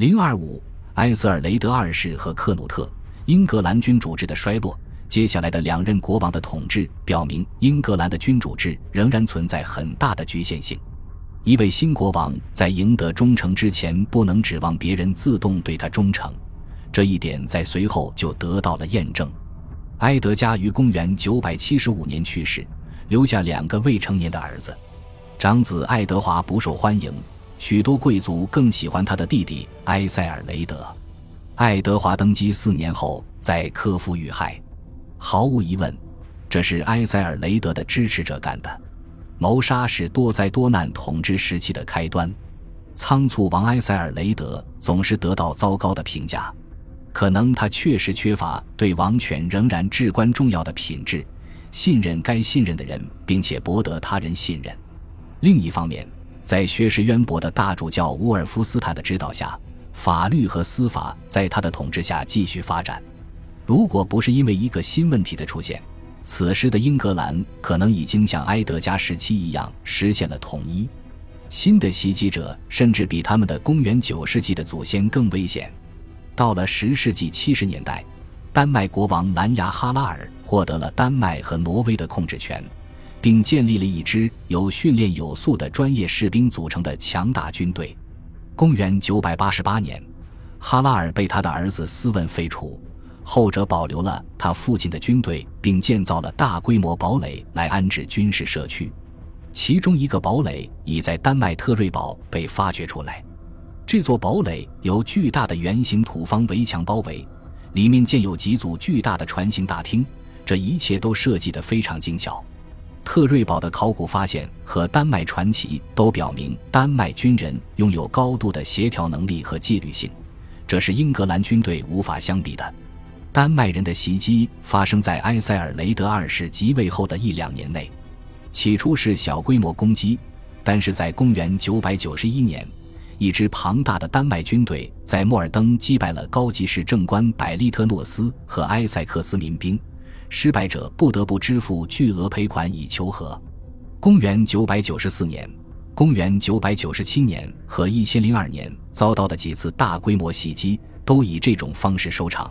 零二五，埃塞尔雷德二世和克努特，英格兰君主制的衰落。接下来的两任国王的统治表明，英格兰的君主制仍然存在很大的局限性。一位新国王在赢得忠诚之前，不能指望别人自动对他忠诚。这一点在随后就得到了验证。埃德加于公元975年去世，留下两个未成年的儿子。长子爱德华不受欢迎，许多贵族更喜欢他的弟弟埃塞尔雷德。爱德华登基四年后，在科夫遇害。毫无疑问，这是埃塞尔雷德的支持者干的。谋杀是多灾多难统治时期的开端。仓促王埃塞尔雷德总是得到糟糕的评价。可能他确实缺乏对王权仍然至关重要的品质：信任该信任的人，并且博得他人信任。另一方面，在学识渊博的大主教乌尔夫斯坦的指导下，法律和司法在他的统治下继续发展。如果不是因为一个新问题的出现，此时的英格兰可能已经像埃德加时期一样实现了统一。新的袭击者甚至比他们的公元九世纪的祖先更危险。到了十世纪七十年代，丹麦国王兰牙哈拉尔获得了丹麦和挪威的控制权，并建立了一支由训练有素的专业士兵组成的强大军队。公元九百八十八年，哈拉尔被他的儿子斯文废除，后者保留了他父亲的军队，并建造了大规模堡垒来安置军事社区。其中一个堡垒已在丹麦特瑞堡被发掘出来。这座堡垒由巨大的圆形土方围墙包围，里面建有几组巨大的船形大厅，这一切都设计得非常精巧。特瑞堡的考古发现和丹麦传奇都表明，丹麦军人拥有高度的协调能力和纪律性，这是英格兰军队无法相比的。丹麦人的袭击发生在埃塞尔雷德二世即位后的一两年内，起初是小规模攻击，但是在公元991年。一支庞大的丹麦军队在莫尔登击败了高级市政官百利特诺斯和埃塞克斯民兵，失败者不得不支付巨额赔款以求和。公元994年、公元997年和1002年遭到的几次大规模袭击都以这种方式收场。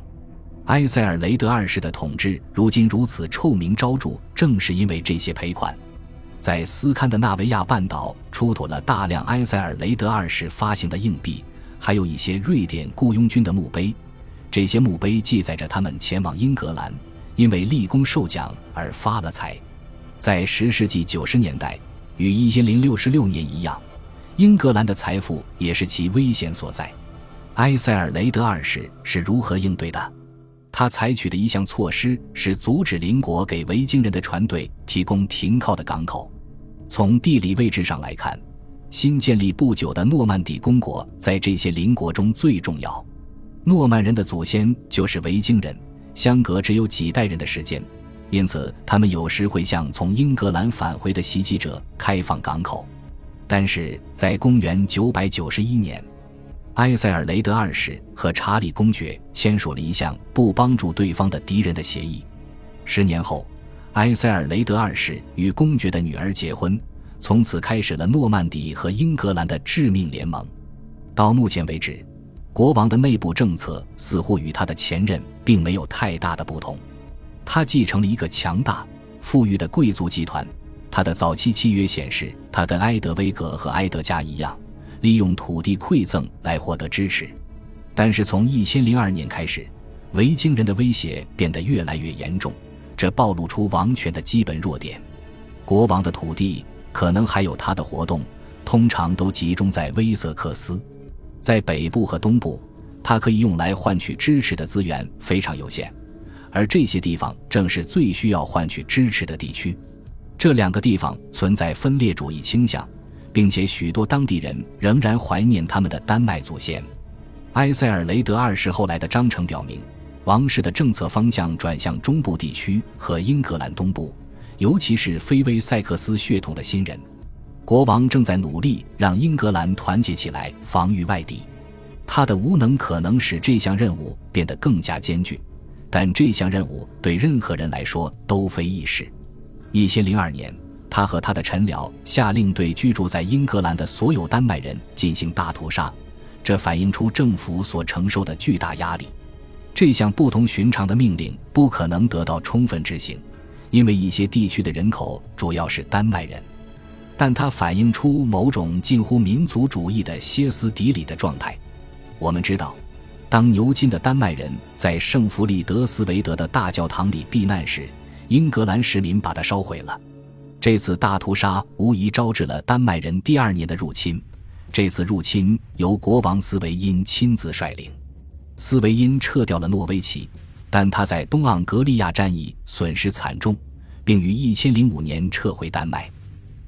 埃塞尔雷德二世的统治如今如此臭名昭著，正是因为这些赔款。在斯堪的纳维亚半岛出土了大量埃塞尔雷德二世发行的硬币，还有一些瑞典雇佣军的墓碑。这些墓碑记载着他们前往英格兰，因为立功受奖而发了财。在十世纪九十年代，与一千零六十六年一样，英格兰的财富也是其危险所在。埃塞尔雷德二世是如何应对的？他采取的一项措施是阻止邻国给维京人的船队提供停靠的港口。从地理位置上来看，新建立不久的诺曼底公国在这些邻国中最重要。诺曼人的祖先就是维京人，相隔只有几代人的时间，因此他们有时会向从英格兰返回的袭击者开放港口。但是在公元991年。埃塞尔雷德二世和查理公爵签署了一项不帮助对方的敌人的协议。十年后，埃塞尔雷德二世与公爵的女儿结婚，从此开始了诺曼底和英格兰的致命联盟。到目前为止，国王的内部政策似乎与他的前任并没有太大的不同。他继承了一个强大、富裕的贵族集团。他的早期契约显示，他跟埃德威格和埃德加一样。利用土地馈赠来获得支持，但是从一千零二年开始，维京人的威胁变得越来越严重，这暴露出王权的基本弱点。国王的土地可能还有他的活动，通常都集中在威瑟克斯，在北部和东部，它可以用来换取支持的资源非常有限，而这些地方正是最需要换取支持的地区。这两个地方存在分裂主义倾向。并且许多当地人仍然怀念他们的丹麦祖先。埃塞尔雷德二世后来的章程表明，王室的政策方向转向中部地区和英格兰东部，尤其是非威塞克斯血统的新人。国王正在努力让英格兰团结起来，防御外敌。他的无能可能使这项任务变得更加艰巨，但这项任务对任何人来说都非易事。一千零二年。他和他的臣僚下令对居住在英格兰的所有丹麦人进行大屠杀，这反映出政府所承受的巨大压力。这项不同寻常的命令不可能得到充分执行，因为一些地区的人口主要是丹麦人。但它反映出某种近乎民族主义的歇斯底里的状态。我们知道，当牛津的丹麦人在圣弗里德斯维德的大教堂里避难时，英格兰市民把它烧毁了。这次大屠杀无疑招致了丹麦人第二年的入侵。这次入侵由国王斯维因亲自率领。斯维因撤掉了诺维奇，但他在东盎格利亚战役损失惨重，并于1005年撤回丹麦。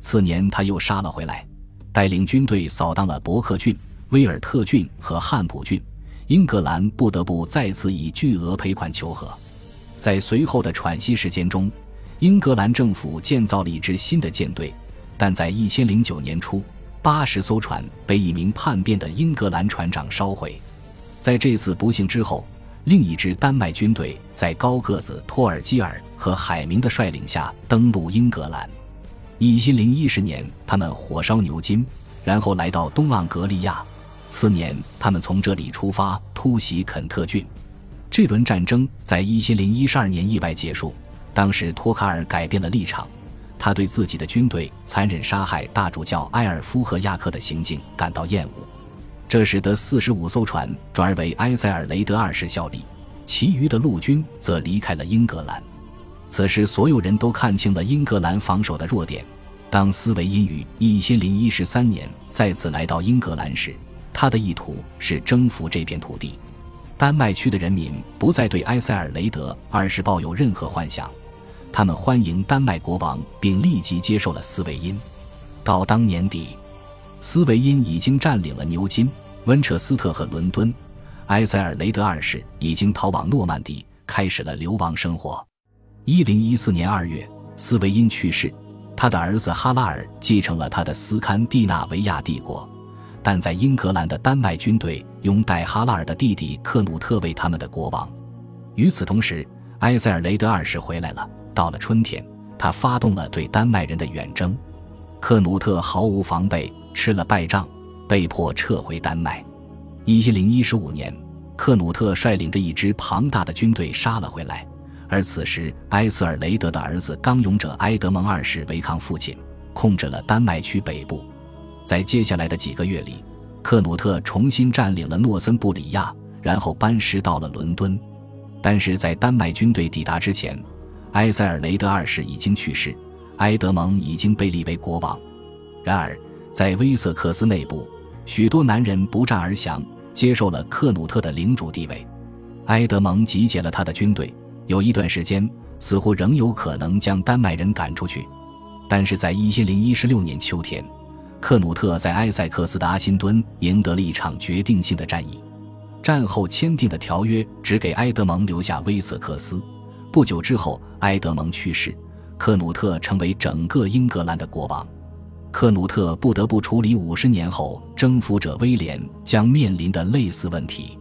次年，他又杀了回来，带领军队扫荡了伯克郡、威尔特郡和汉普郡。英格兰不得不再次以巨额赔款求和。在随后的喘息时间中，英格兰政府建造了一支新的舰队，但在1009年初，八十艘船被一名叛变的英格兰船长烧毁。在这次不幸之后，另一支丹麦军队在高个子托尔基尔和海明的率领下登陆英格兰。一千零一十年，他们火烧牛津，然后来到东盎格利亚。次年，他们从这里出发，突袭肯特郡。这轮战争在一千零一十二年意外结束。当时，托卡尔改变了立场，他对自己的军队残忍杀害大主教埃尔夫和亚克的行径感到厌恶，这使得四十五艘船转而为埃塞尔雷德二世效力，其余的陆军则离开了英格兰。此时，所有人都看清了英格兰防守的弱点。当斯维因于一千零一十三年再次来到英格兰时，他的意图是征服这片土地。丹麦区的人民不再对埃塞尔雷德二世抱有任何幻想，他们欢迎丹麦国王，并立即接受了斯维因。到当年底，斯维因已经占领了牛津、温彻斯特和伦敦，埃塞尔雷德二世已经逃往诺曼底，开始了流亡生活。一零一四年二月，斯维因去世，他的儿子哈拉尔继承了他的斯堪的纳维亚帝国，但在英格兰的丹麦军队拥戴哈拉尔的弟弟克努特为他们的国王。与此同时，埃塞尔雷德二世回来了。到了春天，他发动了对丹麦人的远征，克努特毫无防备，吃了败仗，被迫撤回丹麦。一零一五年，克努特率领着一支庞大的军队杀了回来。而此时，埃塞尔雷德的儿子刚勇者埃德蒙二世违抗父亲，控制了丹麦区北部。在接下来的几个月里，克努特重新占领了诺森布里亚，然后班师到了伦敦。但是在丹麦军队抵达之前，埃塞尔雷德二世已经去世，埃德蒙已经被立为国王。然而，在威瑟克斯内部，许多男人不战而降，接受了克努特的领主地位。埃德蒙集结了他的军队。有一段时间，似乎仍有可能将丹麦人赶出去，但是在一千零一十六年秋天，克努特在埃塞克斯的阿辛敦赢得了一场决定性的战役。战后签订的条约只给埃德蒙留下威瑟克斯。不久之后，埃德蒙去世，克努特成为整个英格兰的国王。克努特不得不处理五十年后征服者威廉将面临的类似问题，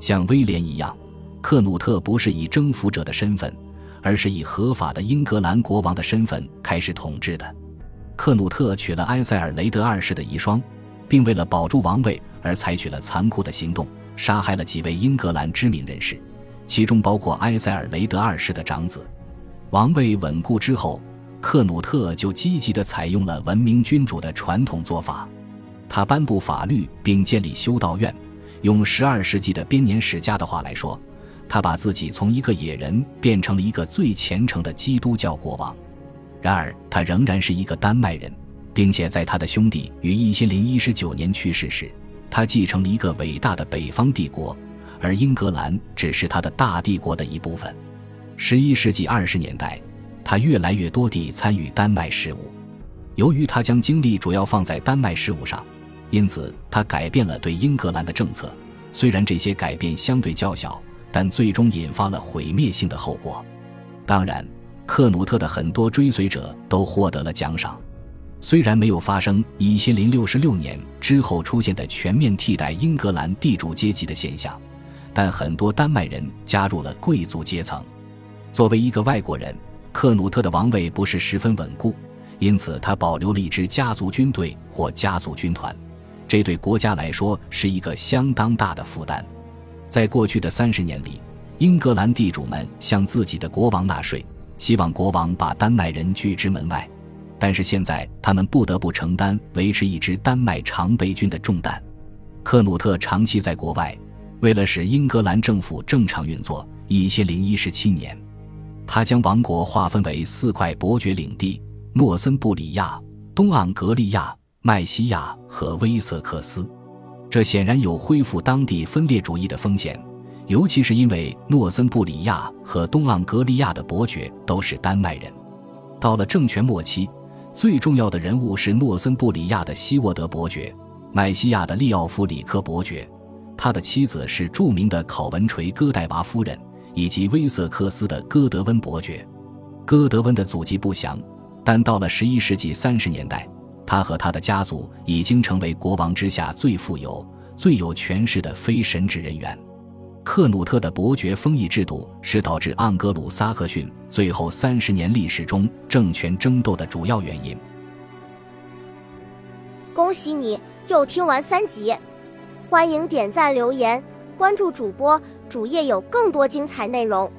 像威廉一样。克努特不是以征服者的身份，而是以合法的英格兰国王的身份开始统治的。克努特娶了埃塞尔雷德二世的遗孀，并为了保住王位而采取了残酷的行动，杀害了几位英格兰知名人士，其中包括埃塞尔雷德二世的长子。王位稳固之后，克努特就积极地采用了文明君主的传统做法，他颁布法律并建立修道院。用十二世纪的编年史家的话来说。他把自己从一个野人变成了一个最虔诚的基督教国王，然而他仍然是一个丹麦人，并且在他的兄弟于一千零一十九年去世时，他继承了一个伟大的北方帝国，而英格兰只是他的大帝国的一部分。十一世纪二十年代，他越来越多地参与丹麦事务。由于他将精力主要放在丹麦事务上，因此他改变了对英格兰的政策，虽然这些改变相对较小。但最终引发了毁灭性的后果。当然，克努特的很多追随者都获得了奖赏。虽然没有发生一千零六十六年之后出现的全面替代英格兰地主阶级的现象，但很多丹麦人加入了贵族阶层。作为一个外国人，克努特的王位不是十分稳固，因此他保留了一支家族军队或家族军团，这对国家来说是一个相当大的负担。在过去的三十年里，英格兰地主们向自己的国王纳税，希望国王把丹麦人拒之门外。但是现在，他们不得不承担维持一支丹麦常备军的重担。克努特长期在国外，为了使英格兰政府正常运作，一千零一十七年，他将王国划分为四块伯爵领地：诺森布里亚、东盎格利亚、麦西亚和威瑟克斯。这显然有恢复当地分裂主义的风险，尤其是因为诺森布里亚和东盎格利亚的伯爵都是丹麦人。到了政权末期。最重要的人物是诺森布里亚的希沃德伯爵，麦西亚的利奥夫里科伯爵，他的妻子是著名的考文垂戈代娃夫人，以及威瑟克斯的戈德温伯爵。戈德温的祖籍不详，但到了十一世纪三十年代，他和他的家族已经成为国王之下最富有、最有权势的非神职人员。克努特的伯爵封邑制度是导致盎格鲁撒克逊最后三十年历史中政权争斗的主要原因。恭喜你又听完三集，欢迎点赞、留言、关注主播，主页有更多精彩内容。